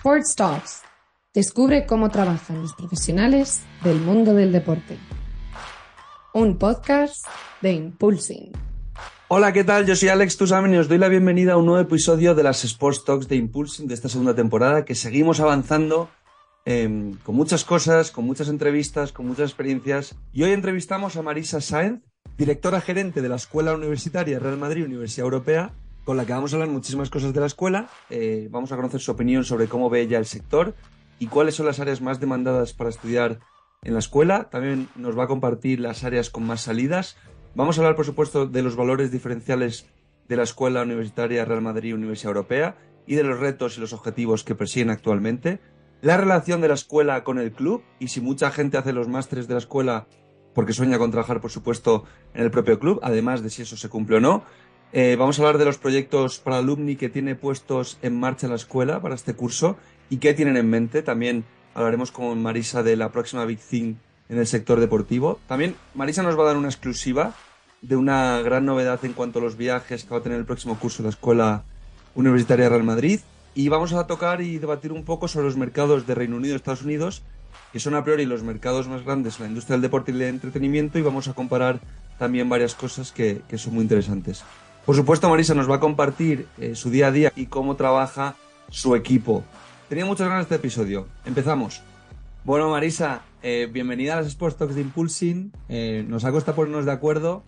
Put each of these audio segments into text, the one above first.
Sports Talks. Descubre cómo trabajan los profesionales del mundo del deporte. Un podcast de Impulsing. Hola, ¿qué tal? Yo soy Alex Tusamen y os doy la bienvenida a un nuevo episodio de las Sports Talks de Impulsing de esta segunda temporada que seguimos avanzando eh, con muchas cosas, con muchas entrevistas, con muchas experiencias. Y hoy entrevistamos a Marisa Sáenz, directora gerente de la Escuela Universitaria Real Madrid Universidad Europea, con la que vamos a hablar muchísimas cosas de la escuela. Eh, vamos a conocer su opinión sobre cómo ve ella el sector y cuáles son las áreas más demandadas para estudiar en la escuela. También nos va a compartir las áreas con más salidas. Vamos a hablar, por supuesto, de los valores diferenciales de la Escuela Universitaria Real Madrid Universidad Europea y de los retos y los objetivos que persiguen actualmente. La relación de la escuela con el club y si mucha gente hace los másteres de la escuela porque sueña con trabajar, por supuesto, en el propio club, además de si eso se cumple o no. Eh, vamos a hablar de los proyectos para alumni que tiene puestos en marcha la escuela para este curso y qué tienen en mente. También hablaremos con Marisa de la próxima Big Thing en el sector deportivo. También Marisa nos va a dar una exclusiva de una gran novedad en cuanto a los viajes que va a tener el próximo curso de la Escuela Universitaria Real Madrid. Y vamos a tocar y debatir un poco sobre los mercados de Reino Unido y Estados Unidos, que son a priori los mercados más grandes en la industria del deporte y del entretenimiento, y vamos a comparar también varias cosas que, que son muy interesantes. Por supuesto, Marisa nos va a compartir eh, su día a día y cómo trabaja su equipo. Tenía muchas ganas de este episodio. Empezamos. Bueno, Marisa, eh, bienvenida a las Sports Talks de Impulsing. Eh, nos ha costado ponernos de acuerdo,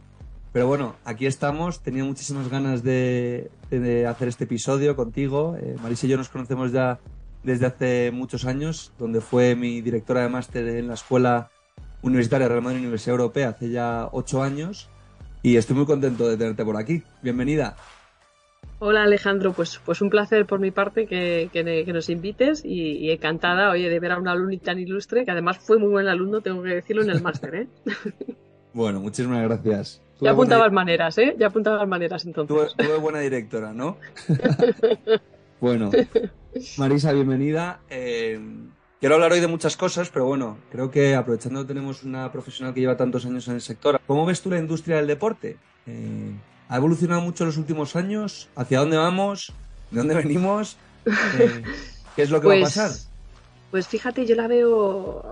pero bueno, aquí estamos. Tenía muchísimas ganas de, de hacer este episodio contigo. Marisa y yo nos conocemos ya desde hace muchos años, donde fue mi directora de máster en la Escuela Universitaria Real Madrid Universidad Europea hace ya ocho años y estoy muy contento de tenerte por aquí. Bienvenida. Hola Alejandro, pues, pues un placer por mi parte que, que, nos invites y, encantada oye, de ver a un alumno tan ilustre, que además fue muy buen alumno, tengo que decirlo, en el máster. ¿eh? Bueno, muchísimas gracias. ya apuntabas maneras, ¿eh? Ya apuntabas maneras entonces. Tuve, buena directora, ¿no? bueno, Marisa, bienvenida. Eh, Quiero hablar hoy de muchas cosas, pero bueno, creo que aprovechando que tenemos una profesional que lleva tantos años en el sector, ¿cómo ves tú la industria del deporte? Eh, ¿Ha evolucionado mucho en los últimos años? ¿Hacia dónde vamos? ¿De dónde venimos? Eh, ¿Qué es lo que va a pues, pasar? Pues fíjate, yo la veo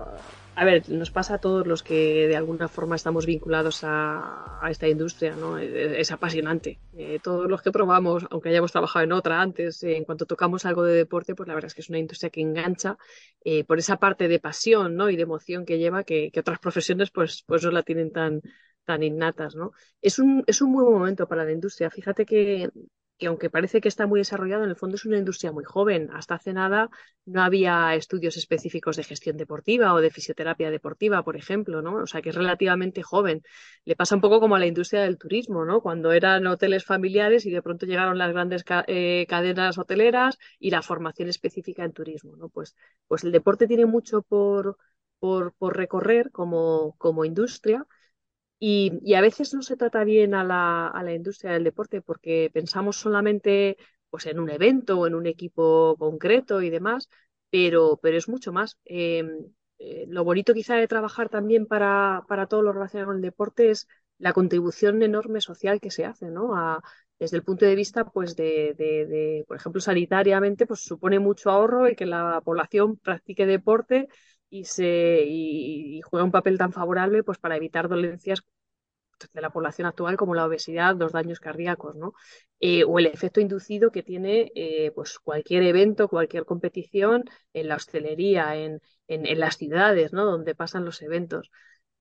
a ver, nos pasa a todos los que de alguna forma estamos vinculados a, esta industria, ¿no? Es, apasionante. Eh, todos los que probamos, aunque hayamos trabajado en otra antes, eh, en cuanto tocamos algo de deporte, pues la verdad es que es una industria que engancha eh, por esa parte de pasión, ¿no? Y de emoción que lleva que, otras profesiones, pues, pues no la tienen tan, tan innatas, ¿no? Es un, es un buen momento para la industria. Fíjate que que aunque parece que está muy desarrollado, en el fondo es una industria muy joven. Hasta hace nada no había estudios específicos de gestión deportiva o de fisioterapia deportiva, por ejemplo, ¿no? O sea, que es relativamente joven. Le pasa un poco como a la industria del turismo, ¿no? Cuando eran hoteles familiares y de pronto llegaron las grandes eh, cadenas hoteleras y la formación específica en turismo, ¿no? Pues, pues el deporte tiene mucho por, por, por recorrer como, como industria y, a veces no se trata bien a la, a la, industria del deporte porque pensamos solamente pues, en un evento o en un equipo concreto y demás, pero, pero es mucho más. Em, eh, lo bonito quizá de trabajar también para, para todo lo relacionado con el deporte es la contribución enorme social que se hace, ¿no? A, desde el punto de vista, pues, de, de, de, por ejemplo, sanitariamente, pues supone mucho ahorro y que la población practique deporte y, se, y, juega un papel tan favorable pues, para evitar dolencias de la población actual como la obesidad, los daños cardíacos, ¿no? Eh, o el efecto inducido que tiene eh, pues cualquier evento, cualquier competición en la hostelería, en, en, las ciudades, ¿no? Donde pasan los eventos.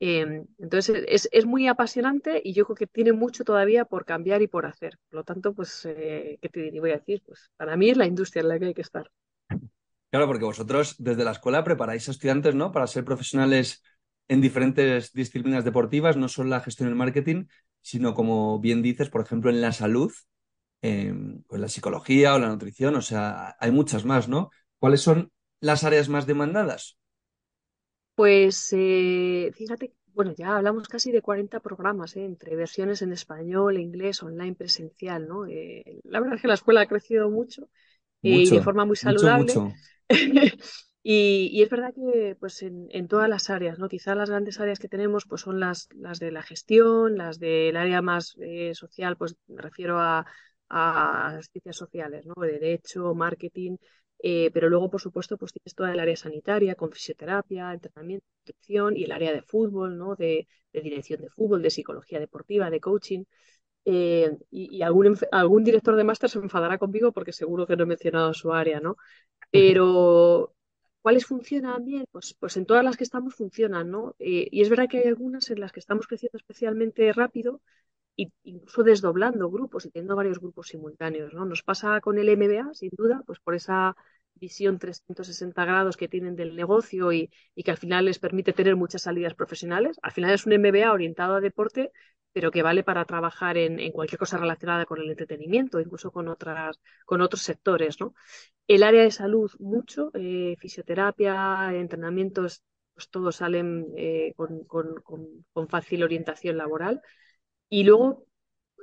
Em, entonces es, es, muy apasionante y yo creo que tiene mucho todavía por cambiar y por hacer. Por lo tanto, pues, eh, ¿qué te voy a decir? Pues para mí es la industria en la que hay que estar. Claro, porque vosotros desde la escuela preparáis a estudiantes, ¿no? Para ser profesionales en diferentes disciplinas deportivas, no solo la gestión y el marketing, sino como bien dices, por ejemplo, en la salud, en pues la psicología o la nutrición, o sea, hay muchas más, ¿no? ¿Cuáles son las áreas más demandadas? Pues eh, fíjate, bueno, ya hablamos casi de 40 programas, ¿eh? entre versiones en español, inglés, online, presencial, ¿no? Eh, la verdad es que la escuela ha crecido mucho, y de forma muy saludable. Mucho, Y, es verdad que pues en, todas las áreas, ¿no? Quizá las grandes áreas que tenemos pues son las, las de la gestión, las del área más eh, social, pues me refiero a, ciencias sociales, ¿no? Derecho, marketing, Eh, pero luego, por supuesto, pues tienes toda el área sanitaria, con fisioterapia, entrenamiento, nutrición y el área de fútbol, ¿no? De, dirección de fútbol, de psicología deportiva, de coaching. Eh, y, algún, algún director de máster se enfadará conmigo porque seguro que no he mencionado su área, ¿no? Pero, ¿cuáles funcionan bien? Pues, pues en todas las que estamos funcionan, ¿no? Eh, y es verdad que hay algunas en las que estamos creciendo especialmente rápido, incluso desdoblando grupos y teniendo varios grupos simultáneos, ¿no? Nos pasa con el MBA, sin duda, pues por esa visión 360 grados que tienen del negocio y, que al final les permite tener muchas salidas profesionales. Al final es un MBA orientado a deporte, pero que vale para trabajar en, cualquier cosa relacionada con el entretenimiento, incluso con, otras, con otros sectores. ¿no? El área de salud, mucho, eh, fisioterapia, entrenamientos, pues todos salen eh, con, con fácil orientación laboral. Y luego,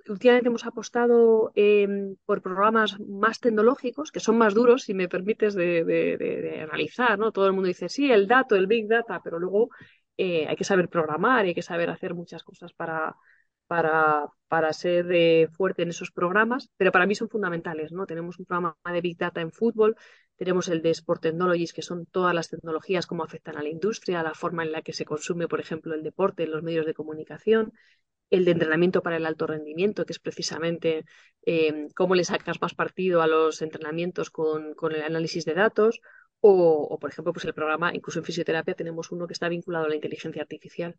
últimamente hemos apostado em, por programas más tecnológicos, que son más duros, si me permites, de, analizar, ¿no? Todo el mundo dice, sí, el dato, el big data, pero luego eh, hay que saber programar, hay que saber hacer muchas cosas para, para, para ser eh, fuerte en esos programas, pero para mí son fundamentales, ¿no? Tenemos un programa de Big Data en fútbol, tenemos el de Sport Technologies, que son todas las tecnologías, cómo afectan a la industria, la forma en la que se consume, por ejemplo, el deporte los medios de comunicación el de entrenamiento para el alto rendimiento, que es precisamente eh, cómo le sacas más partido a los entrenamientos con, el análisis de datos, o, por ejemplo, pues el programa, incluso en fisioterapia tenemos uno que está vinculado a la inteligencia artificial.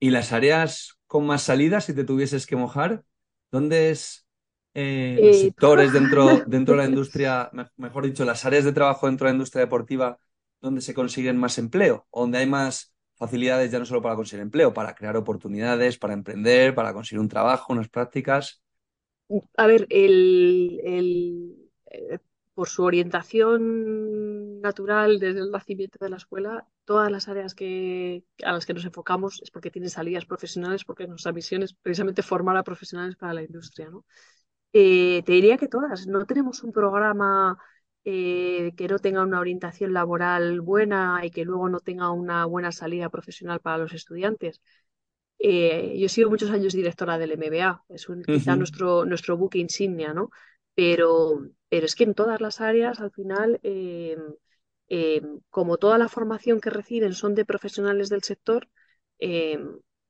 ¿Y las áreas con más salidas, si te tuvieses que mojar? ¿Dónde es eh, los eh, sectores dentro, dentro de la industria, mejor dicho, las áreas de trabajo dentro de la industria deportiva donde se consiguen más empleo, donde hay más facilidades ya no solo para conseguir empleo, para crear oportunidades, para emprender, para conseguir un trabajo, unas prácticas. A ver, el, eh, por su orientación natural desde el nacimiento de la escuela, todas las áreas que, a las que nos enfocamos es porque tienen salidas profesionales, porque nuestra misión es precisamente formar a profesionales para la industria. ¿no? Eh, te diría que todas, no tenemos un programa eh, que no tenga una orientación laboral buena y que luego no tenga una buena salida profesional para los estudiantes. Eh, yo he sido muchos años directora del MBA, es un, quizá nuestro, nuestro buque insignia, ¿no? Pero, pero es que en todas las áreas, al final, eh, como toda la formación que reciben son de profesionales del sector,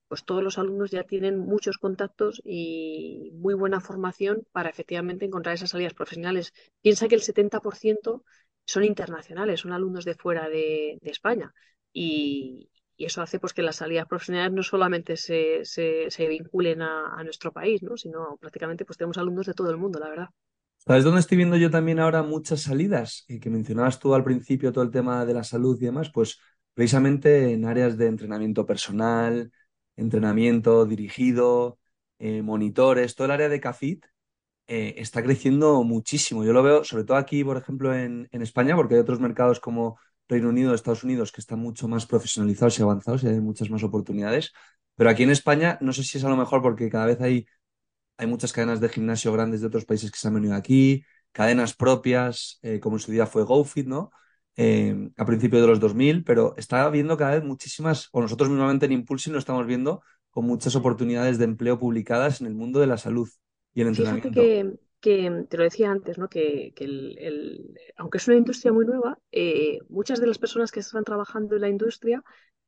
pues todos los alumnos ya tienen muchos contactos y muy buena formación para efectivamente encontrar esas salidas profesionales. Piensa que el 70% son internacionales, son alumnos de fuera de, España. Y, eso hace pues que las salidas profesionales no solamente se, vinculen a, nuestro país, ¿no? sino prácticamente pues tenemos alumnos de todo el mundo, la verdad. ¿Sabes dónde estoy viendo yo también ahora muchas salidas? Y que mencionabas tú al principio todo el tema de la salud y demás, pues precisamente en áreas de entrenamiento personal, entrenamiento dirigido, eh, monitores, todo el área de CAFIT eh, está creciendo muchísimo. Yo lo veo, sobre todo aquí, por ejemplo, en, España, porque hay otros mercados como Reino Unido, Estados Unidos, que están mucho más profesionalizados y avanzados y hay muchas más oportunidades. Pero aquí en España, no sé si es a lo mejor porque cada vez hay, hay muchas cadenas de gimnasio grandes de otros países que se han venido aquí, cadenas propias, eh, como en su día fue GoFit, ¿no? eh, a principios de los 2000, pero está viendo cada vez muchísimas, o nosotros mismamente en Impulsing lo estamos viendo con muchas oportunidades de empleo publicadas en el mundo de la salud y el entrenamiento. Fíjate que, te lo decía antes, ¿no? que, aunque es una industria muy nueva, eh, muchas de las personas que están trabajando en la industria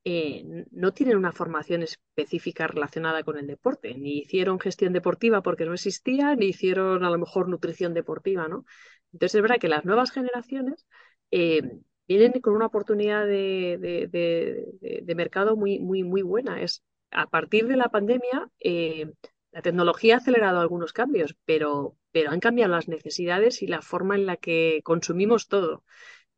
eh, no tienen una formación específica relacionada con el deporte, ni hicieron gestión deportiva porque no existía, ni hicieron a lo mejor nutrición deportiva, ¿no? Entonces es verdad que las nuevas generaciones eh, vienen con una oportunidad de, mercado muy, muy, muy buena. Es, a partir de la pandemia, eh, la tecnología ha acelerado algunos cambios, pero, pero han cambiado las necesidades y la forma en la que consumimos todo.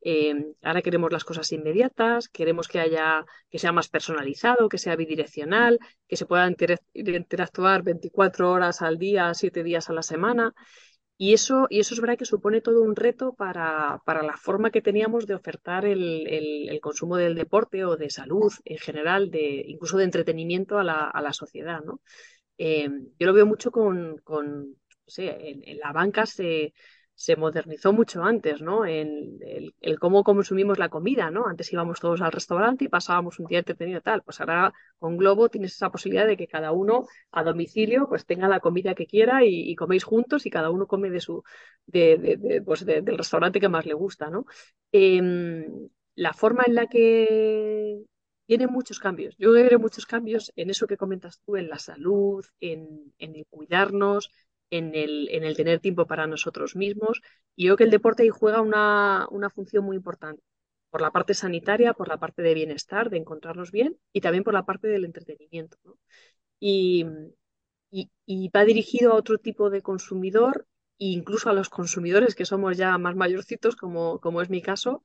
Eh, ahora queremos las cosas inmediatas, queremos que haya, que sea más personalizado, que sea bidireccional, que se pueda interactuar 24 horas al día, 7 días a la semana. Y eso, y eso es verdad que supone todo un reto para, la forma que teníamos de ofertar el, consumo del deporte o de salud en general, de, incluso de entretenimiento a la, sociedad. Eh, yo lo veo mucho con, en, la banca se, se modernizó mucho antes, ¿no? En el, cómo consumimos la comida, ¿no? Antes íbamos todos al restaurante y pasábamos un día entretenido tal. Pues ahora con Globo tienes esa posibilidad de que cada uno a domicilio pues tenga la comida que quiera y, coméis juntos y cada uno come de su, de, pues del restaurante que más le gusta, ¿no? Em, la forma en la que tiene muchos cambios. Yo veo muchos cambios en eso que comentas tú, en la salud, en, en el cuidarnos, en el, en el, tener tiempo para nosotros mismos. Y yo creo que el deporte ahí juega una, una, función muy importante, por la parte sanitaria, por la parte de bienestar, de encontrarnos bien, y también por la parte del entretenimiento. Y, y, y, va dirigido a otro tipo de consumidor, e incluso a los consumidores que somos ya más mayorcitos, como, como es mi caso,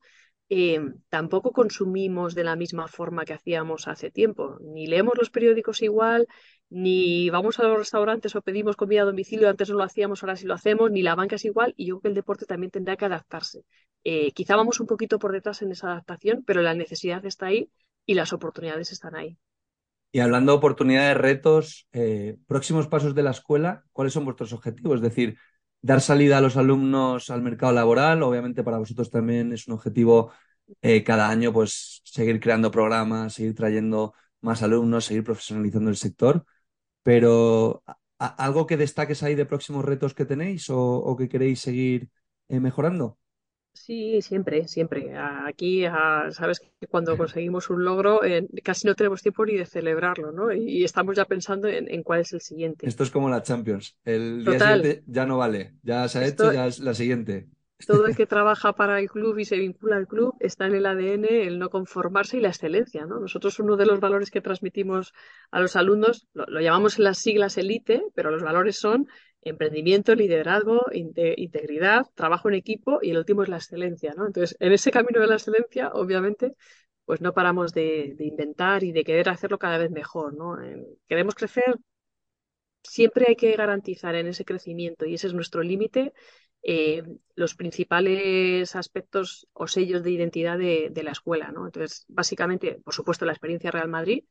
eh, tampoco consumimos de la misma forma que hacíamos hace tiempo. Ni leemos los periódicos igual, ni vamos a los restaurantes o pedimos comida a domicilio, antes no lo hacíamos, ahora sí lo hacemos, ni la banca es igual, y yo creo que el deporte también tendrá que adaptarse. Eh, quizá vamos un poquito por detrás en esa adaptación, pero la necesidad está ahí y las oportunidades están ahí. Y hablando de oportunidades, retos, eh, próximos pasos de la escuela, ¿cuáles son vuestros objetivos? Es decir, dar salida a los alumnos al mercado laboral. Obviamente para vosotros también es un objetivo eh, cada año, pues seguir creando programas, seguir trayendo más alumnos, seguir profesionalizando el sector. Pero ¿algo que destaques ahí de próximos retos que tenéis o, que queréis seguir eh, mejorando? Sí, siempre, siempre. Aquí, sabes que cuando conseguimos un logro, eh, casi no tenemos tiempo ni de celebrarlo, ¿no? Y, estamos ya pensando en, cuál es el siguiente. Esto es como la Champions. El día siguiente ya no vale, ya se ha hecho, ya es la siguiente. Todo el que trabaja para el club y se vincula al club está en el ADN el no conformarse y la excelencia, ¿no? Nosotros uno de los valores que transmitimos a los alumnos, lo, lo llamamos en las siglas elite, pero los valores son emprendimiento, liderazgo, integridad, trabajo en equipo y el último es la excelencia, ¿no? Entonces, en ese camino de la excelencia, obviamente, pues no paramos de, inventar y de querer hacerlo cada vez mejor, ¿no? queremos crecer, siempre hay que garantizar en ese crecimiento y ese es nuestro límite eh, los principales aspectos o sellos de identidad de, de, la escuela, ¿no? Entonces, básicamente, por supuesto, la experiencia Real Madrid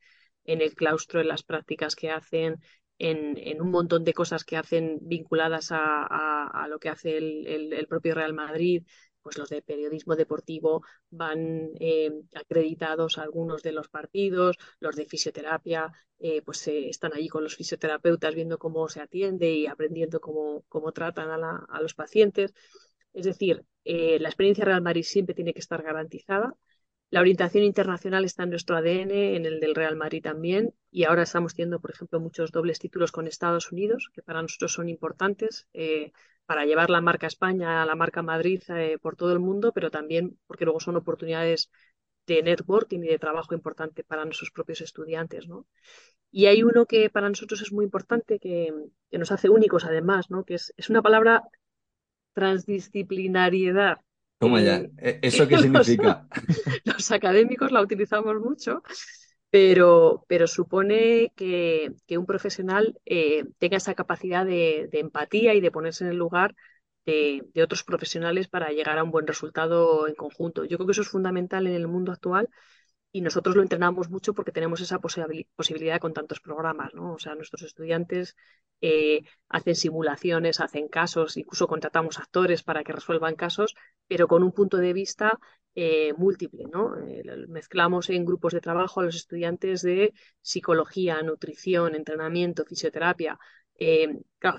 en el claustro, en las prácticas que hacen, en, un montón de cosas que hacen vinculadas a, lo que hace el, propio Real Madrid, pues los de periodismo deportivo van eh, acreditados algunos de los partidos, los de fisioterapia, eh, pues están allí con los fisioterapeutas viendo cómo se atiende y aprendiendo cómo, cómo tratan a, los pacientes. Es decir, eh, la experiencia Real Madrid siempre tiene que estar garantizada la orientación internacional está en nuestro ADN, en el del Real Madrid también, y ahora estamos teniendo, por ejemplo, muchos dobles títulos con Estados Unidos, que para nosotros son importantes eh, para llevar la marca España, la marca Madrid eh, por todo el mundo, pero también porque luego son oportunidades de networking y de trabajo importante para nuestros propios estudiantes, ¿no? Y hay uno que para nosotros es muy importante, que, nos hace únicos además, ¿no? Que es, es una palabra transdisciplinariedad ¿Cómo ya? ¿E-, ¿Eso qué significa? Los, académicos la utilizamos mucho, pero, pero supone que, un profesional eh, tenga esa capacidad de, empatía y de ponerse en el lugar de, de, otros profesionales para llegar a un buen resultado en conjunto. Yo creo que eso es fundamental en el mundo actual y nosotros lo entrenamos mucho porque tenemos esa posibilidad con tantos programas, ¿no? O sea, nuestros estudiantes eh, hacen simulaciones, hacen casos, incluso contratamos actores para que resuelvan casos, pero con un punto de vista eh, múltiple, ¿no? Eh, mezclamos en grupos de trabajo a los estudiantes de psicología, nutrición, entrenamiento, fisioterapia.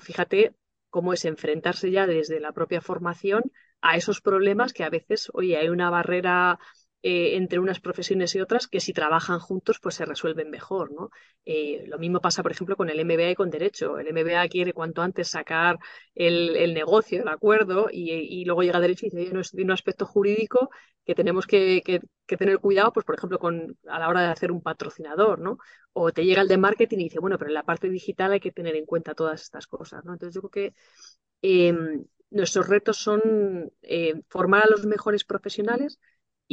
fíjate cómo es enfrentarse ya desde la propia formación a esos problemas que a veces, oye, hay una barrera eh, entre unas profesiones y otras que si trabajan juntos pues se resuelven mejor, ¿no? Eh, lo mismo pasa, por ejemplo, con el MBA y con Derecho. El MBA quiere cuanto antes sacar el, negocio, el acuerdo, y, luego llega Derecho y dice, no es un aspecto jurídico que tenemos que, tener cuidado, pues por ejemplo, con, a la hora de hacer un patrocinador, ¿no? O te llega el de marketing y dice, bueno, pero en la parte digital hay que tener en cuenta todas estas cosas, ¿no? Entonces yo creo que em, nuestros retos son eh, formar a los mejores profesionales,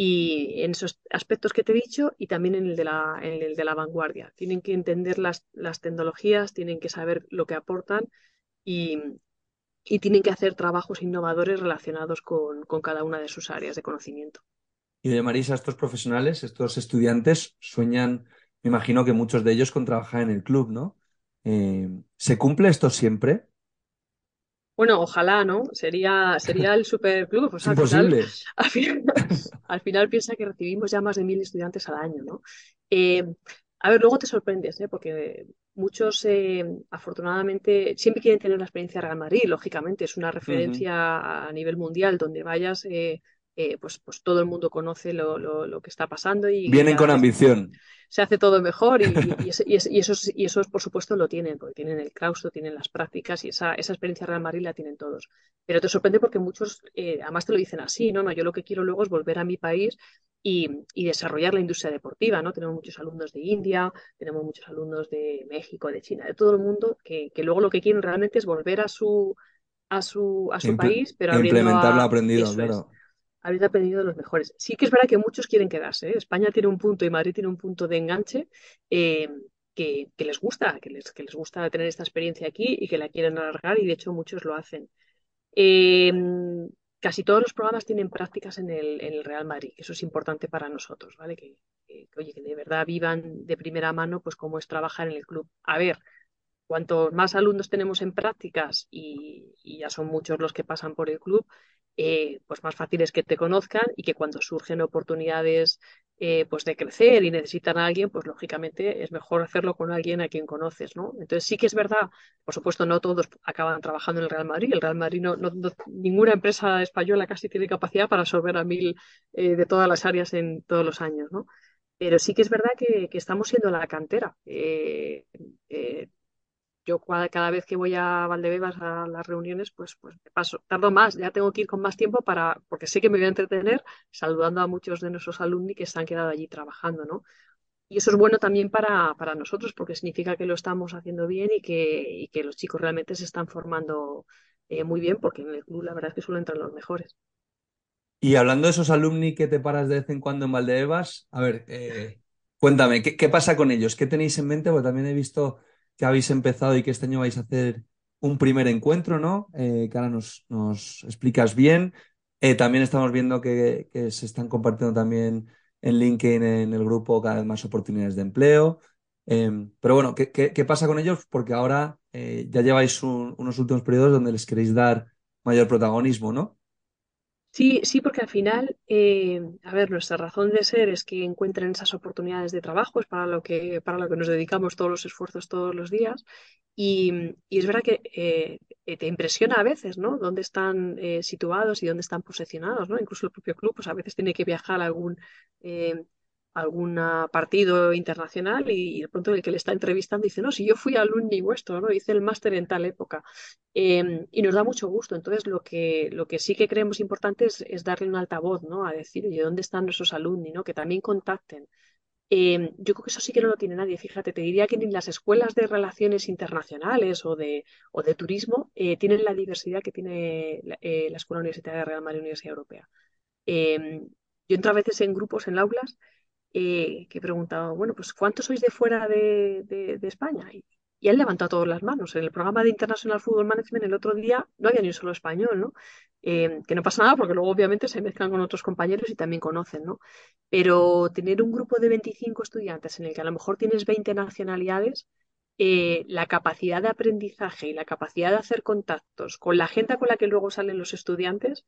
y en esos aspectos que te he dicho y también en el de la, en el de la vanguardia. Tienen que entender las, las tecnologías, tienen que saber lo que aportan y, y tienen que hacer trabajos innovadores relacionados con, con, cada una de sus áreas de conocimiento. Y de Marisa, estos profesionales, estos estudiantes sueñan, me imagino que muchos de ellos con trabajar en el club, ¿no? Eh, ¿Se cumple esto siempre? Bueno, ojalá, ¿no? Sería, sería el superclub. es imposible. Al final, piensa que recibimos ya más de mil estudiantes al año, ¿no? Eh, a ver, luego te sorprendes, ¿eh? Porque muchos, eh, afortunadamente, siempre quieren tener la experiencia de Real Madrid, lógicamente, es una referencia a nivel mundial, donde vayas, eh, eh, pues, pues todo el mundo conoce lo, lo, que está pasando. y Vienen con ambición. Se hace todo mejor y, y, esos, y esos, por supuesto, lo tienen, porque tienen el claustro, tienen las prácticas y esa, esa experiencia Real Madrid la tienen todos. Pero te sorprende porque muchos, eh, además te lo dicen así, no, no, yo lo que quiero luego es volver a mi país y, y, desarrollar la industria deportiva, ¿no? Tenemos muchos alumnos de India, tenemos muchos alumnos de México, de China, de todo el mundo, que, que luego lo que quieren realmente es volver a su, a su, a su país, pero implementar lo aprendido, claro habéis aprendido de los mejores. Sí que es verdad que muchos quieren quedarse. ¿eh? España tiene un punto y Madrid tiene un punto de enganche eh, que, les gusta, que les, que gusta tener esta experiencia aquí y que la quieren alargar y de hecho muchos lo hacen. Eh, casi todos los programas tienen prácticas en el, Real Madrid, eso es importante para nosotros, ¿vale? Que, oye, que de verdad vivan de primera mano pues cómo es trabajar en el club. A ver, cuanto más alumnos tenemos en prácticas y, ya son muchos los que pasan por el club, eh, pues más fácil es que te conozcan y que cuando surgen oportunidades eh, pues de crecer y necesitan a alguien, pues lógicamente es mejor hacerlo con alguien a quien conoces, ¿no? Entonces sí que es verdad, por supuesto no todos acaban trabajando en el Real Madrid, el Real Madrid no, ninguna empresa española casi tiene capacidad para absorber a mil eh, de todas las áreas en todos los años, ¿no? Pero sí que es verdad que, que estamos siendo la cantera yo cada vez que voy a Valdebebas a las reuniones, pues, pues me paso, tardo más, ya tengo que ir con más tiempo para, porque sé que me voy a entretener saludando a muchos de nuestros alumnos que se han quedado allí trabajando, ¿no? Y eso es bueno también para, para nosotros, porque significa que lo estamos haciendo bien y que, y que los chicos realmente se están formando eh, muy bien, porque en el club la verdad es que suelen entrar los mejores. Y hablando de esos alumni que te paras de vez en cuando en Valdebebas, a ver, eh, cuéntame, ¿qué, ¿qué, pasa con ellos? ¿Qué tenéis en mente? Porque también he visto que habéis empezado y que este año vais a hacer un primer encuentro, ¿no? Eh, que ahora nos, explicas bien. Eh, también estamos viendo que, se están compartiendo también en LinkedIn, en el grupo, cada vez más oportunidades de empleo. Em, pero bueno, ¿qué, ¿qué, pasa con ellos? Porque ahora eh, ya lleváis unos últimos periodos donde les queréis dar mayor protagonismo, ¿no? Sí, sí, porque al final, eh, a ver, nuestra razón de ser es que encuentren esas oportunidades de trabajo, es para lo que, para lo que nos dedicamos todos los esfuerzos todos los días. Y, es verdad que eh, te impresiona a veces, ¿no? Dónde están eh, situados y dónde están posicionados, ¿no? Incluso el propio club, pues a veces tiene que viajar algún algún partido internacional y, de pronto el que le está entrevistando dice, no, si yo fui alumni vuestro, ¿no? Hice el máster en tal época. Em, y nos da mucho gusto. Entonces, lo que, lo que sí que creemos importante es, darle un altavoz, ¿no? A decir, oye, ¿dónde están nuestros alumni, ¿no? Que también contacten. Em, yo creo que eso sí que no lo tiene nadie. Fíjate, te diría que ni las escuelas de relaciones internacionales o de, o de turismo eh, tienen la diversidad que tiene la, eh, la Escuela Universitaria de Real Madrid Universidad Europea. Em, yo entro a veces en grupos, en aulas, eh, que he preguntado, bueno, pues ¿cuántos sois de fuera de, de, España? Y, y, han levantado todas las manos. En el programa de International Football Management el otro día no había ni un solo español, ¿no? Eh, que no pasa nada porque luego obviamente se mezclan con otros compañeros y también conocen, ¿no? Pero tener un grupo de 25 estudiantes en el que a lo mejor tienes 20 nacionalidades, eh, la capacidad de aprendizaje y la capacidad de hacer contactos con la gente con la que luego salen los estudiantes,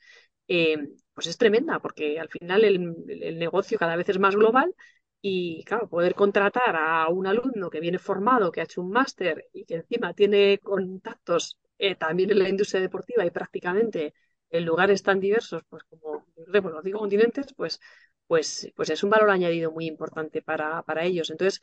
eh, pues es tremenda, porque al final el, negocio cada vez es más global y, claro, poder contratar a un alumno que viene formado, que ha hecho un máster y que encima tiene contactos eh, también en la industria deportiva y prácticamente en lugares tan diversos, pues como los digo continentes, pues, pues, pues es un valor añadido muy importante para, para ellos. Entonces,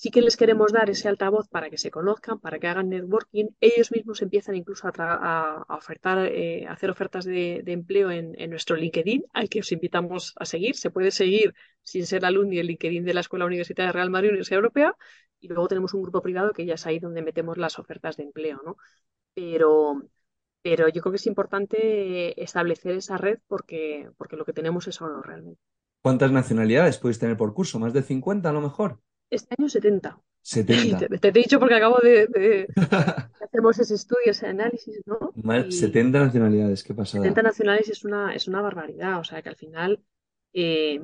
sí que les queremos dar ese altavoz para que se conozcan, para que hagan networking. Ellos mismos empiezan incluso a, ofertar, eh, hacer ofertas de, empleo en, nuestro LinkedIn, al que os invitamos a seguir. Se puede seguir sin ser alumni el LinkedIn de la Escuela Universitaria Real Madrid Universidad Europea. Y luego tenemos un grupo privado que ya es ahí donde metemos las ofertas de empleo, ¿no? Pero, pero yo creo que es importante establecer esa red porque, porque lo que tenemos es oro realmente. ¿Cuántas nacionalidades podéis tener por curso? ¿Más de 50 a lo mejor? Este año 70. 70. Te, he dicho porque acabo de, hacemos ese estudio, ese análisis, ¿no? 70 nacionalidades, qué pasada. 70 nacionalidades es una, es una barbaridad, o sea que al final, eh,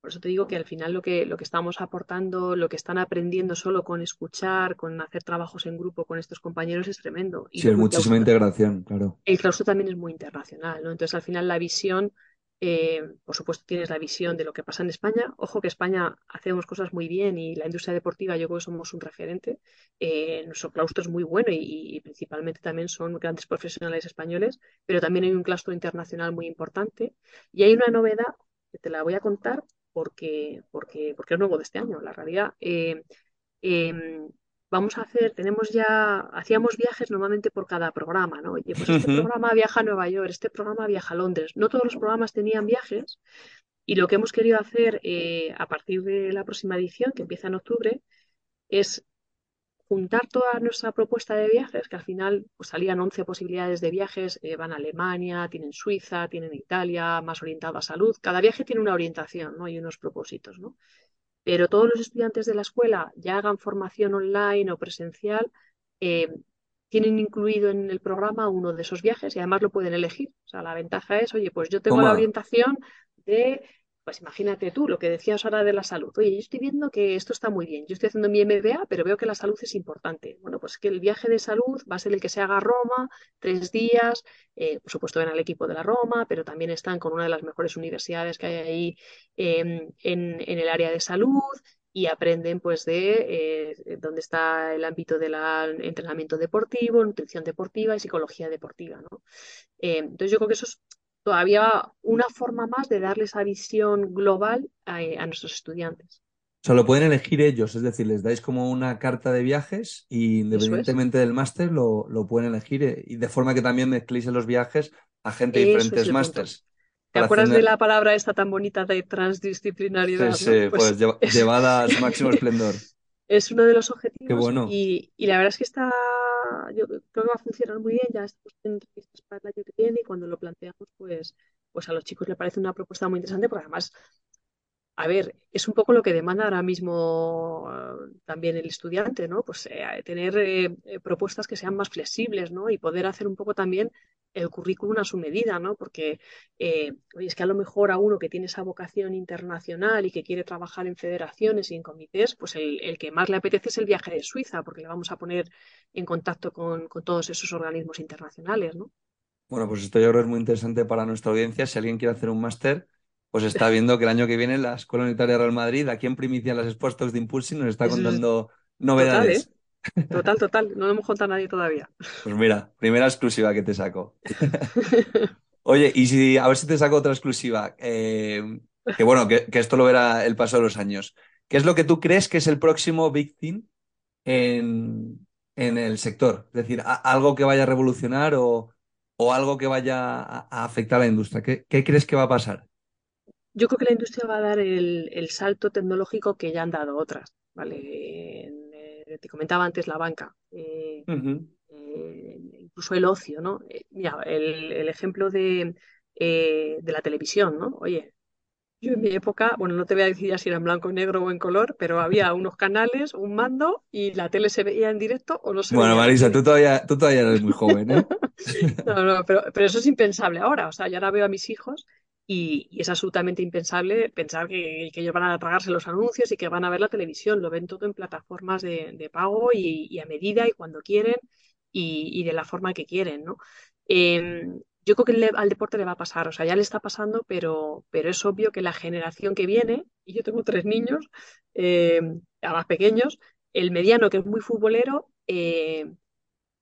Por eso te digo que al final lo que, lo que estamos aportando, lo que están aprendiendo solo con escuchar, con hacer trabajos en grupo con estos compañeros es tremendo. Y sí, es muchísima integración, claro. El claustro también es muy internacional, ¿no? Entonces al final la visión eh, por supuesto, tienes la visión de lo que pasa en España. Ojo que España hacemos cosas muy bien y la industria deportiva yo creo que somos un referente. Eh, nuestro claustro es muy bueno y, principalmente también son grandes profesionales españoles, pero también hay un claustro internacional muy importante. Y hay una novedad que te la voy a contar porque, porque, porque es nuevo de este año. La realidad, eh, em, vamos a hacer, tenemos ya, hacíamos viajes normalmente por cada programa, ¿no? Oye, pues este programa viaja a Nueva York, este programa viaja a Londres. No todos los programas tenían viajes y lo que hemos querido hacer eh, a partir de la próxima edición, que empieza en octubre, es juntar toda nuestra propuesta de viajes, que al final pues, salían 11 posibilidades de viajes, eh, van a Alemania, tienen Suiza, tienen Italia, más orientado a salud. Cada viaje tiene una orientación ¿no? y unos propósitos. ¿no? Pero todos los estudiantes de la escuela ya hagan formación online o presencial, eh, tienen incluido en el programa uno de esos viajes y además lo pueden elegir. O sea, la ventaja es, oye, pues yo tengo la orientación de pues imagínate tú lo que decías ahora de la salud. Oye, yo estoy viendo que esto está muy bien. Yo estoy haciendo mi MBA, pero veo que la salud es importante. Bueno, pues que el viaje de salud va a ser el que se haga a Roma, tres días. Eh, por supuesto, ven al equipo de la Roma, pero también están con una de las mejores universidades que hay ahí em, en, el área de salud y aprenden pues de eh, dónde está el ámbito del entrenamiento deportivo, nutrición deportiva y psicología deportiva. Eh, entonces yo creo que eso es todavía una forma más de darle esa visión global a, nuestros estudiantes. O sea, lo pueden elegir ellos, es decir, les dais como una carta de viajes y independientemente del máster lo, pueden elegir eh, y de forma que también mezcléis en los viajes a gente de diferentes másters. ¿Te acuerdas de la palabra esta tan bonita de transdisciplinaridad? Sí, sí, pues, pues llevada a su máximo esplendor. Es uno de los objetivos Qué bueno. y, y la verdad es que está yo creo que va a funcionar muy bien, ya estamos en entrevistas para el año que viene y cuando lo planteamos, pues, pues a los chicos les parece una propuesta muy interesante porque además a ver, es un poco lo que demanda ahora mismo eh, también el estudiante, ¿no? Pues eh, tener eh, propuestas que sean más flexibles, ¿no? Y poder hacer un poco también el currículum a su medida, ¿no? Porque es que a lo mejor a uno que tiene esa vocación internacional y que quiere trabajar en federaciones y en comités, pues el, que más le apetece es el viaje de Suiza, porque le vamos a poner en contacto con, con todos esos organismos internacionales, ¿no? Bueno, pues esto yo creo que es muy interesante para nuestra audiencia. Si alguien quiere hacer un máster, pues está viendo que el año que viene la Escuela Unitaria Real Madrid, aquí en primicia en las expuestos de Impulsing, nos está contando novedades. Total, ¿eh? Total, total, No lo hemos contado a nadie todavía. Pues mira, primera exclusiva que te saco. Oye, y si a ver si te saco otra exclusiva, eh, que bueno, que, esto lo verá el paso de los años. ¿Qué es lo que tú crees que es el próximo Big Thing en, el sector? Es decir, algo que vaya a revolucionar o, algo que vaya a, afectar a la industria. ¿Qué crees que va a pasar? Yo creo que la industria va a dar el, salto tecnológico que ya han dado otras, ¿vale? Eh, te comentaba antes la banca, eh, eh, incluso el ocio, ¿no? mira, el, ejemplo de, la televisión, ¿no? Oye, yo en mi época, bueno, no te voy a decir ya si era en blanco, negro o en color, pero había unos canales, un mando y la tele se veía en directo o no se bueno, Marisa, tú todavía, tú todavía eres muy joven, ¿eh? no, no, pero, pero, eso es impensable ahora. O sea, yo ahora veo a mis hijos y, es absolutamente impensable pensar que, ellos van a tragarse los anuncios y que van a ver la televisión. Lo ven todo en plataformas de, pago y, a medida y cuando quieren y, de la forma que quieren, ¿no? Em, yo creo que al deporte le va a pasar, o sea, ya le está pasando, pero, pero es obvio que la generación que viene, y yo tengo tres niños, eh, más pequeños, el mediano que es muy futbolero, eh,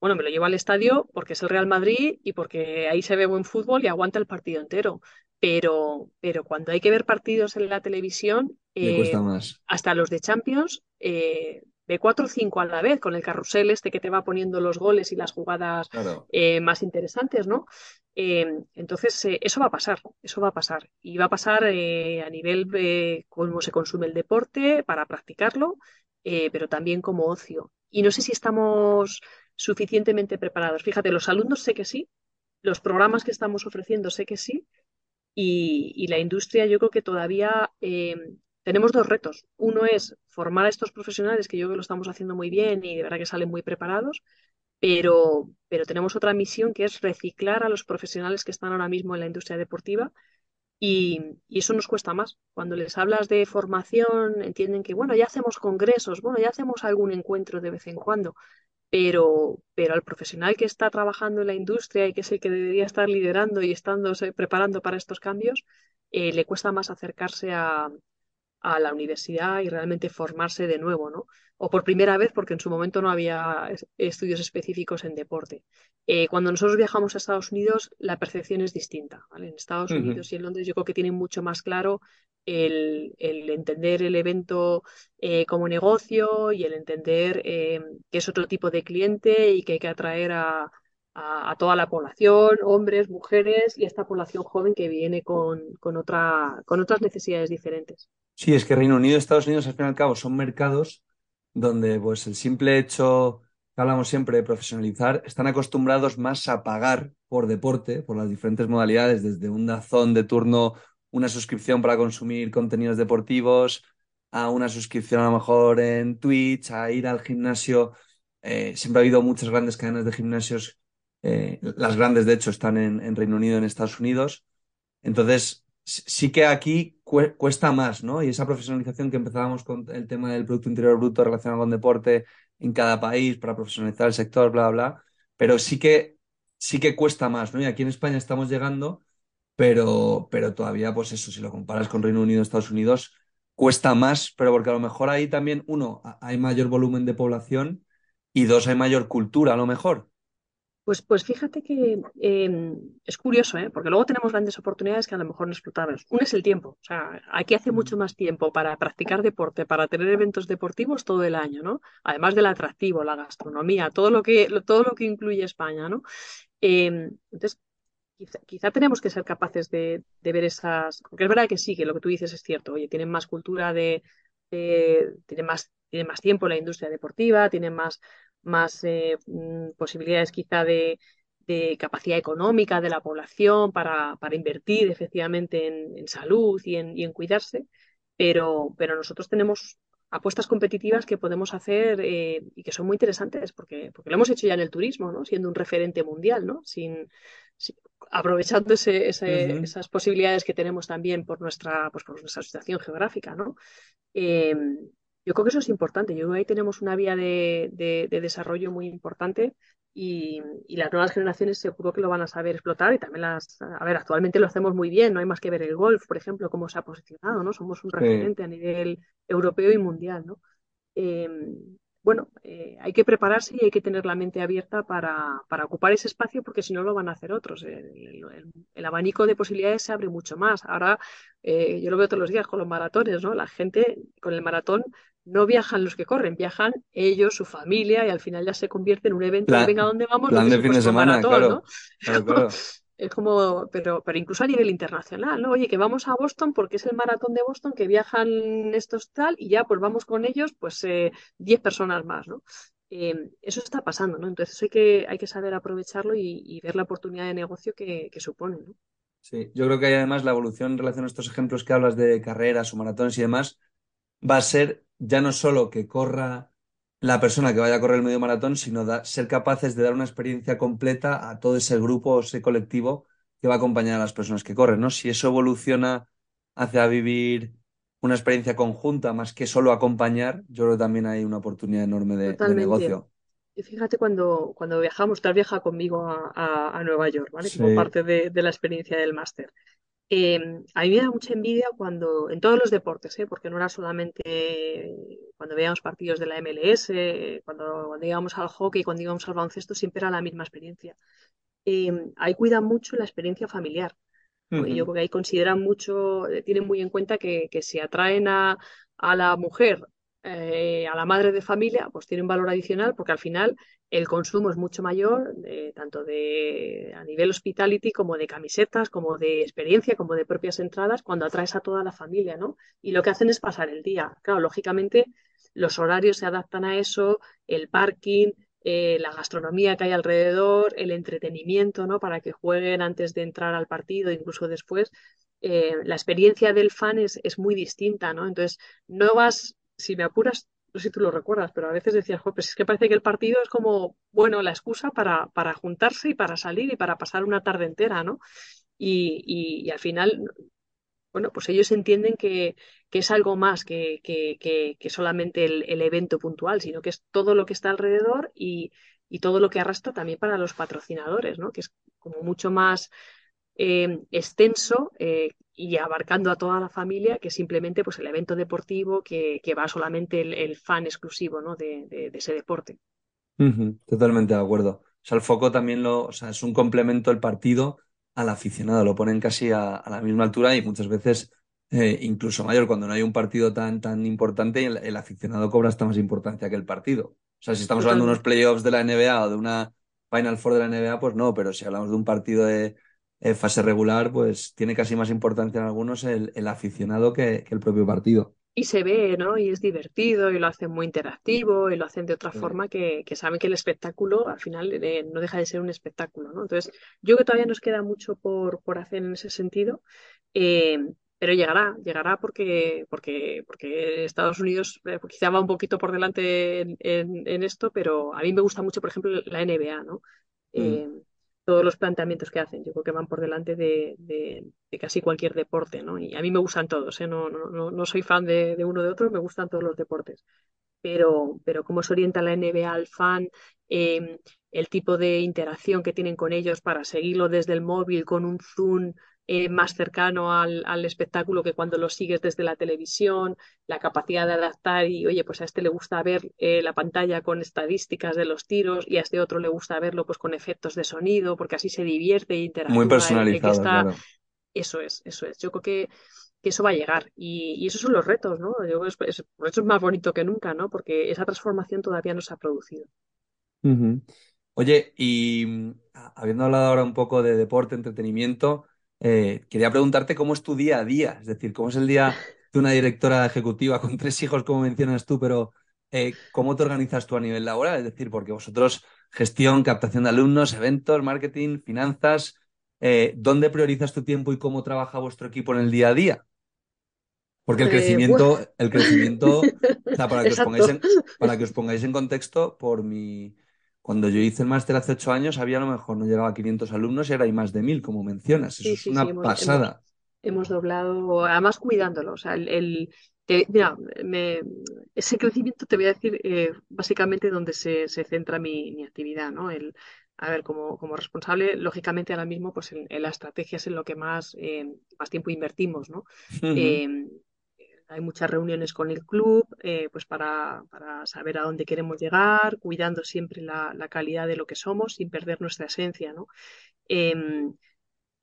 bueno, me lo llevo al estadio porque es el Real Madrid y porque ahí se ve buen fútbol y aguanta el partido entero pero, pero cuando hay que ver partidos en la televisión, eh, hasta los de Champions, eh, ve cuatro o cinco a la vez, con el carrusel este que te va poniendo los goles y las jugadas eh, más interesantes, ¿no? entonces, eso va a pasar, eso va a pasar. Y va a pasar a nivel de cómo se consume el deporte para practicarlo, pero también como ocio. Y no sé si estamos suficientemente preparados. Fíjate, los alumnos sé que sí, los programas que estamos ofreciendo sé que sí, y, la industria yo creo que todavía eh, tenemos dos retos. Uno es formar a estos profesionales, que yo creo que lo estamos haciendo muy bien y de verdad que salen muy preparados, pero, pero tenemos otra misión que es reciclar a los profesionales que están ahora mismo en la industria deportiva Y, eso nos cuesta más. Cuando les hablas de formación, entienden que, bueno, ya hacemos congresos, bueno, ya hacemos algún encuentro de vez en cuando, pero, pero al profesional que está trabajando en la industria y que es el que debería estar liderando y estándose preparando para estos cambios, eh, le cuesta más acercarse a, a la universidad y realmente formarse de nuevo, ¿no? O por primera vez, porque en su momento no había estudios específicos en deporte. Eh, cuando nosotros viajamos a Estados Unidos, la percepción es distinta. ¿vale? En Estados Unidos y en Londres yo creo que tienen mucho más claro el, entender el evento eh, como negocio y el entender eh, que es otro tipo de cliente y que hay que atraer a, a, toda la población, hombres, mujeres y esta población joven que viene con, con, otra, con otras necesidades diferentes. Sí, es que Reino Unido y Estados Unidos, al fin y al cabo, son mercados donde pues, el simple hecho que hablamos siempre de profesionalizar, están acostumbrados más a pagar por deporte, por las diferentes modalidades, desde un dazón de turno, una suscripción para consumir contenidos deportivos, a una suscripción a lo mejor en Twitch, a ir al gimnasio. Eh, siempre ha habido muchas grandes cadenas de gimnasios, eh, las grandes de hecho están en, Reino Unido, en Estados Unidos. Entonces, sí que aquí cuesta más, ¿no? Y esa profesionalización que empezábamos con el tema del Producto Interior Bruto relacionado con deporte en cada país para profesionalizar el sector, bla, bla, pero sí que, sí que cuesta más, ¿no? Y aquí en España estamos llegando, pero, pero todavía, pues eso, si lo comparas con Reino Unido, Estados Unidos, cuesta más, pero porque a lo mejor ahí también, uno, hay mayor volumen de población y dos, hay mayor cultura, a lo mejor. Pues, pues fíjate que em, es curioso, ¿eh? porque luego tenemos grandes oportunidades que a lo mejor no explotamos. Uno es el tiempo. O sea, aquí hace mucho más tiempo para practicar deporte, para tener eventos deportivos todo el año, ¿no? Además del atractivo, la gastronomía, todo lo que, todo lo que incluye España, ¿no? Em, entonces, quizá, tenemos que ser capaces de, ver esas. Porque es verdad que sí, que lo que tú dices es cierto. Oye, tienen más cultura de. tienen más, tienen más tiempo en la industria deportiva, tienen más más eh, mm, posibilidades quizá de, capacidad económica de la población para, para invertir efectivamente en, salud y en, y en, cuidarse, pero, pero nosotros tenemos apuestas competitivas que podemos hacer eh, y que son muy interesantes porque, porque lo hemos hecho ya en el turismo, ¿no? siendo un referente mundial, ¿no? Sin, aprovechando esas posibilidades que tenemos también por nuestra, pues, por nuestra situación geográfica. ¿no? Eh, yo creo que eso es importante. Yo creo que ahí tenemos una vía de, desarrollo muy importante y, las nuevas generaciones seguro que lo van a saber explotar y también las... A ver, actualmente lo hacemos muy bien, no hay más que ver el golf, por ejemplo, cómo se ha posicionado, ¿no? Somos un referente a nivel europeo y mundial, ¿no? Em, bueno, eh, hay que prepararse y hay que tener la mente abierta para, ocupar ese espacio porque si no lo van a hacer otros. El, abanico de posibilidades se abre mucho más. Ahora, eh, yo lo veo todos los días con los maratones, ¿no? La gente con el maratón no viajan los que corren, viajan ellos, su familia, y al final ya se convierte en un evento venga, ¿dónde vamos? Plan de fin de semana, claro, Es como, pero, pero incluso a nivel internacional, ¿no? Oye, que vamos a Boston porque es el maratón de Boston, que viajan estos tal, y ya pues vamos con ellos, pues 10 eh, personas más, ¿no? Em, eso está pasando, ¿no? Entonces hay que, hay que saber aprovecharlo y, ver la oportunidad de negocio que, que supone, ¿no? Sí, yo creo que hay además la evolución en relación a estos ejemplos que hablas de carreras o maratones y demás, va a ser ya no solo que corra la persona que vaya a correr el medio maratón, sino ser capaces de dar una experiencia completa a todo ese grupo o ese colectivo que va a acompañar a las personas que corren, ¿no? Si eso evoluciona hacia vivir una experiencia conjunta más que solo acompañar, yo creo que también hay una oportunidad enorme de, negocio. Y fíjate cuando, cuando viajamos, tú has viajado conmigo a, Nueva York, ¿vale? Como parte de, de la experiencia del máster. Eh, a mí me da mucha envidia cuando, en todos los deportes, ¿eh? porque no era solamente cuando veíamos partidos de la MLS, cuando, cuando íbamos al hockey, cuando íbamos al baloncesto, siempre era la misma experiencia. Eh, ahí cuidan mucho la experiencia familiar. Y yo creo que ahí consideran mucho, tienen muy en cuenta que, que si atraen a, a la mujer eh, a la madre de familia, pues tiene un valor adicional porque al final el consumo es mucho mayor, tanto de a nivel hospitality como de camisetas, como de experiencia, como de propias entradas, cuando atraes a toda la familia, ¿no? Y lo que hacen es pasar el día. Claro, lógicamente los horarios se adaptan a eso, el parking, eh, la gastronomía que hay alrededor, el entretenimiento, ¿no? Para que jueguen antes de entrar al partido, incluso después. Eh, la experiencia del fan es, es muy distinta, ¿no? Entonces, no vas si me apuras, no sé si tú lo recuerdas, pero a veces decías, pues es que parece que el partido es como, bueno, la excusa para, para juntarse y para salir y para pasar una tarde entera, ¿no? Y, y, al final bueno, pues ellos entienden que, es algo más que, que, solamente el, evento puntual, sino que es todo lo que está alrededor y, todo lo que arrastra también para los patrocinadores, ¿no? Que es como mucho más eh, extenso eh, y abarcando a toda la familia que simplemente pues el evento deportivo que, va solamente el, fan exclusivo ¿no? de, ese deporte. totalmente de acuerdo. O sea, el foco también lo, o sea, es un complemento el partido al aficionado, lo ponen casi a, la misma altura y muchas veces eh, incluso mayor. Cuando no hay un partido tan, tan importante, el, aficionado cobra hasta más importancia que el partido. O sea, si estamos hablando de unos playoffs de la NBA o de una Final Four de la NBA, pues no, pero si hablamos de un partido de fase regular, pues tiene casi más importancia en algunos el, aficionado que, el propio partido y se ve, ¿no? Y es divertido y lo hacen muy interactivo y lo hacen de otra forma que, que, saben que el espectáculo al final eh, no deja de ser un espectáculo, ¿no? Entonces, yo que todavía nos queda mucho por, por hacer en ese sentido, eh, pero llegará, llegará porque, porque, porque Estados Unidos eh, quizá va un poquito por delante en, en, esto, pero a mí me gusta mucho, por ejemplo, la NBA, ¿no? Mm todos los planteamientos que hacen. Yo creo que van por delante de, casi cualquier deporte, ¿no? Y a mí me gustan todos, ¿eh? no, no, no, soy fan de, uno de otro, me gustan todos los deportes. Pero, pero cómo se orienta la NBA al fan, em, el tipo de interacción que tienen con ellos para seguirlo desde el móvil con un zoom eh, más cercano al, espectáculo que cuando lo sigues desde la televisión, la capacidad de adaptar y, oye, pues a este le gusta ver eh, la pantalla con estadísticas de los tiros y a este otro le gusta verlo pues con efectos de sonido, porque así se divierte e interactúa. Muy personalizado, Eso es, eso es. Yo creo que, eso va a llegar y, esos son los retos, ¿no? Yo, por eso es más bonito que nunca, ¿no? Porque esa transformación todavía no se ha producido. Oye, y mm, habiendo hablado ahora un poco de deporte, entretenimiento, eh, quería preguntarte cómo es tu día a día, es decir, cómo es el día de una directora ejecutiva con tres hijos, como mencionas tú, pero eh, ¿cómo te organizas tú a nivel laboral? Es decir, porque vosotros gestión, captación de alumnos, eventos, marketing, finanzas, eh, ¿dónde priorizas tu tiempo y cómo trabaja vuestro equipo en el día a día? Porque el crecimiento, el crecimiento, para que, os pongáis para que os pongáis en contexto, por mi, cuando yo hice el máster hace ocho años, había a lo mejor no llegaba a 500 alumnos y ahora hay más de mil, como mencionas. Eso es una pasada. Hemos, doblado, además cuidándolo. O sea, el, mira, ese crecimiento te voy a decir eh, básicamente donde se, centra mi, actividad, ¿no? El, a ver, como, como responsable, lógicamente ahora mismo, pues en, la estrategia es en lo que más, eh, más tiempo invertimos, ¿no? Hay muchas reuniones con el club eh, pues para, saber a dónde queremos llegar, cuidando siempre la, calidad de lo que somos sin perder nuestra esencia. ¿no? Em,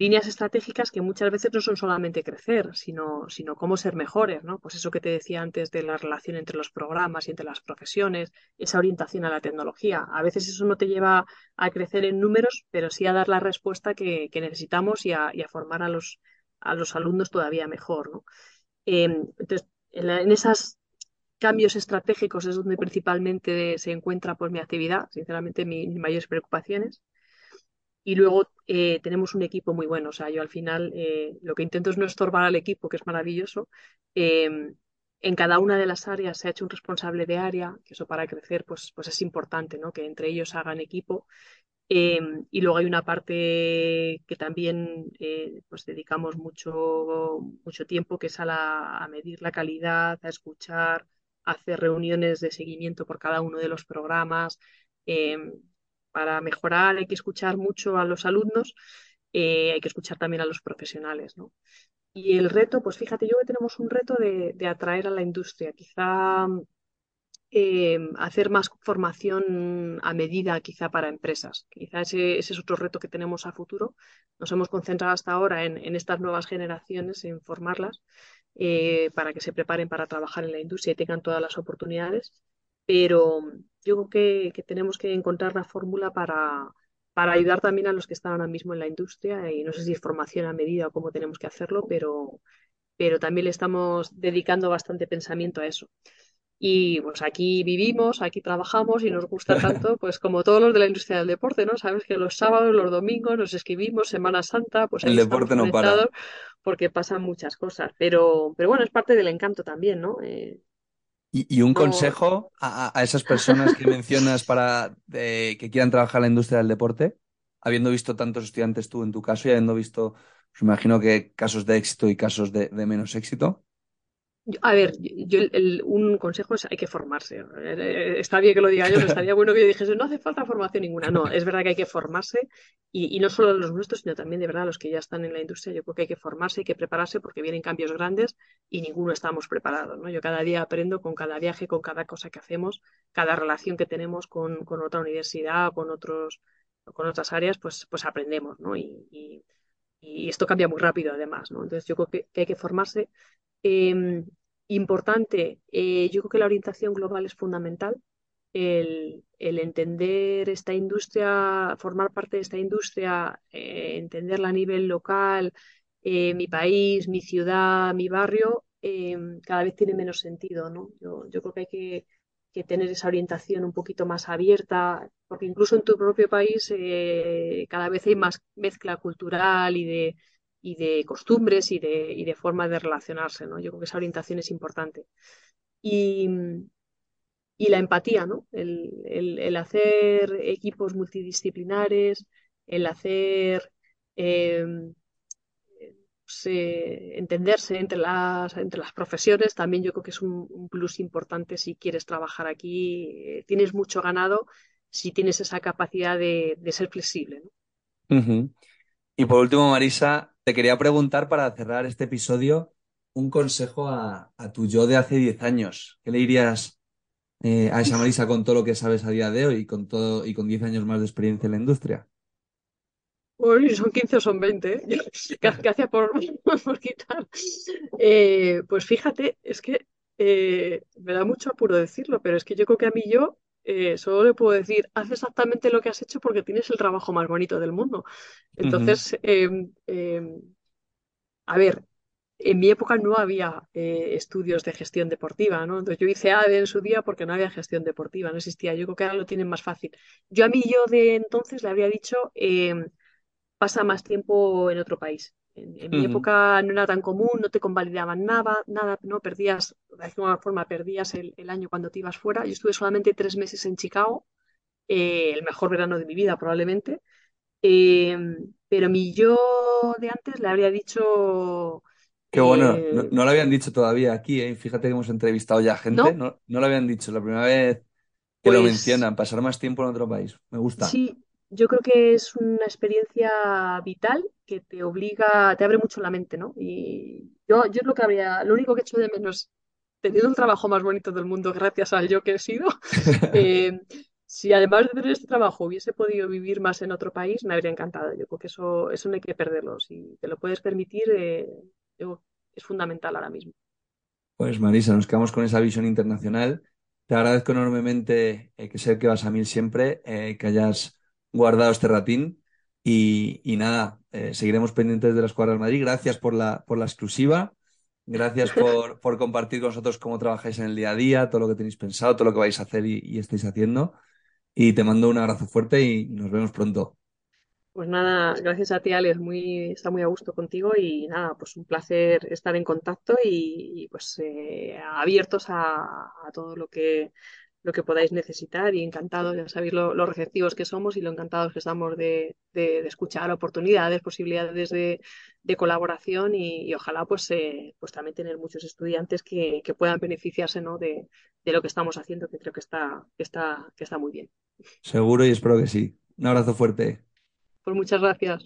líneas estratégicas que muchas veces no son solamente crecer, sino, sino cómo ser mejores, ¿no? Pues eso que te decía antes de la relación entre los programas y entre las profesiones, esa orientación a la tecnología. A veces eso no te lleva a crecer en números, pero sí a dar la respuesta que, necesitamos y a, a, formar a los, a los alumnos todavía mejor, ¿no? Em, entonces, en, esos cambios estratégicos es donde principalmente se encuentra pues, mi actividad, sinceramente mis, mayores preocupaciones. Y luego eh, tenemos un equipo muy bueno. O sea, yo al final eh, lo que intento es no estorbar al equipo, que es maravilloso. Em, en cada una de las áreas se ha hecho un responsable de área, que eso para crecer pues, pues es importante, ¿no? Que entre ellos hagan equipo Em, y luego hay una parte que también eh, pues dedicamos mucho, mucho tiempo, que es a, medir la calidad, a escuchar, a hacer reuniones de seguimiento por cada uno de los programas. Em, para mejorar hay que escuchar mucho a los alumnos, eh, hay que escuchar también a los profesionales. ¿no? Y el reto, pues fíjate, yo que tenemos un reto de, de atraer a la industria. Quizá eh, hacer más formación a medida quizá para empresas. Quizá ese, es otro reto que tenemos a futuro. Nos hemos concentrado hasta ahora en, estas nuevas generaciones, en formarlas eh, para que se preparen para trabajar en la industria y tengan todas las oportunidades. Pero yo creo que, tenemos que encontrar la fórmula para, para ayudar también a los que están ahora mismo en la industria y no sé si es formación a medida o cómo tenemos que hacerlo, pero, pero también le estamos dedicando bastante pensamiento a eso. Y pues aquí vivimos, aquí trabajamos y nos gusta tanto, pues como todos los de la industria del deporte, ¿no? Sabes que los sábados, los domingos nos escribimos, Semana Santa, pues el deporte no para. Porque pasan muchas cosas. Pero, pero bueno, es parte del encanto también, ¿no? Eh, y, un consejo a, esas personas que mencionas para que quieran trabajar en la industria del deporte, habiendo visto tantos estudiantes tú en tu caso y habiendo visto Os imagino que casos de éxito y casos de, de menos éxito. A ver, yo un consejo es hay que formarse. Eh, está bien que lo diga yo, pero estaría bueno que yo dijese no hace falta formación ninguna. No, es verdad que hay que formarse y, no solo los nuestros, sino también de verdad los que ya están en la industria. Yo creo que hay que formarse, hay que prepararse porque vienen cambios grandes y ninguno estamos preparados. ¿no? Yo cada día aprendo con cada viaje, con cada cosa que hacemos, cada relación que tenemos con, otra universidad, con otros, con otras áreas, pues, pues aprendemos, ¿no? Y, esto cambia muy rápido además, ¿no? Entonces yo creo que hay que formarse Em, importante, eh, yo creo que la orientación global es fundamental. El, entender esta industria, formar parte de esta industria, eh, entenderla a nivel local, eh, mi país, mi ciudad, mi barrio, cada vez tiene menos sentido, ¿no? Yo, creo que hay que, que, tener esa orientación un poquito más abierta, porque incluso en tu propio país cada vez hay más mezcla cultural y de, y de costumbres y de, y de forma de relacionarse, ¿no? Yo creo que esa orientación es importante. Y, y la empatía, ¿no? El, el, hacer equipos multidisciplinares, el hacer em, pues, eh, entenderse entre las, entre las profesiones, también yo creo que es un, plus importante si quieres trabajar aquí. Eh, tienes mucho ganado si tienes esa capacidad de, de ser flexible. Y por último, Marisa, te quería preguntar para cerrar este episodio un consejo a, tu yo de hace 10 años. ¿Qué le dirías eh, a esa Marisa con todo lo que sabes a día de hoy y con todo y con 10 años más de experiencia en la industria? Uy, son 15 o son 20, ¿eh? ¿Qué, hacía por, quitar? Eh, pues fíjate, es que me da mucho apuro decirlo, pero es que yo creo que a mí yo eh, solo le puedo decir, haz exactamente lo que has hecho porque tienes el trabajo más bonito del mundo. Entonces, em, em, a ver, en mi época no había eh, estudios de gestión deportiva, ¿no? Entonces yo hice ADE en su día porque no había gestión deportiva, no existía. Yo creo que ahora lo tienen más fácil. Yo a mí yo de entonces le habría dicho, em, pasa más tiempo en otro país. En, mi época no era tan común, no te convalidaban nada, nada, no perdías, de alguna forma perdías el, año cuando te ibas fuera. Yo estuve solamente tres meses en Chicago, eh, el mejor verano de mi vida probablemente, eh, pero mi yo de antes le habría dicho... Qué bueno, eh, no, lo habían dicho todavía aquí, fíjate que hemos entrevistado ya gente, no, no, lo habían dicho, la primera vez que lo pues mencionan, pasar más tiempo en otro país, me gusta. Sí, yo creo que es una experiencia vital que te obliga, te abre mucho la mente, ¿no? Y yo, yo es lo que habría, lo único que he hecho de menos, teniendo el trabajo más bonito del mundo gracias al yo que he sido, eh, si además de tener este trabajo hubiese podido vivir más en otro país, me habría encantado. Yo creo que eso, eso no hay que perderlo. Si te lo puedes permitir, eh, es fundamental ahora mismo. Pues Marisa, nos quedamos con esa visión internacional. Te agradezco enormemente eh, que sé que vas a mil siempre, que hayas guardado este ratín. Y, nada, eh, seguiremos pendientes de la Escuadra del Madrid. Gracias por la, por la exclusiva. Gracias por, por, compartir con nosotros cómo trabajáis en el día a día, todo lo que tenéis pensado, todo lo que vais a hacer y, estáis haciendo. Y te mando un abrazo fuerte y nos vemos pronto. Pues nada, gracias a ti, Alex. Muy, está muy a gusto contigo y nada, pues un placer estar en contacto y, pues eh, abiertos a, a, todo lo que lo que podáis necesitar y encantados, ya sabéis lo, receptivos que somos y lo encantados que estamos de, escuchar oportunidades, posibilidades de, colaboración y, ojalá pues, eh, pues también tener muchos estudiantes que, puedan beneficiarse ¿no? de, lo que estamos haciendo, que creo que está, que está, que está muy bien. Seguro y espero que sí. Un abrazo fuerte. Pues muchas gracias.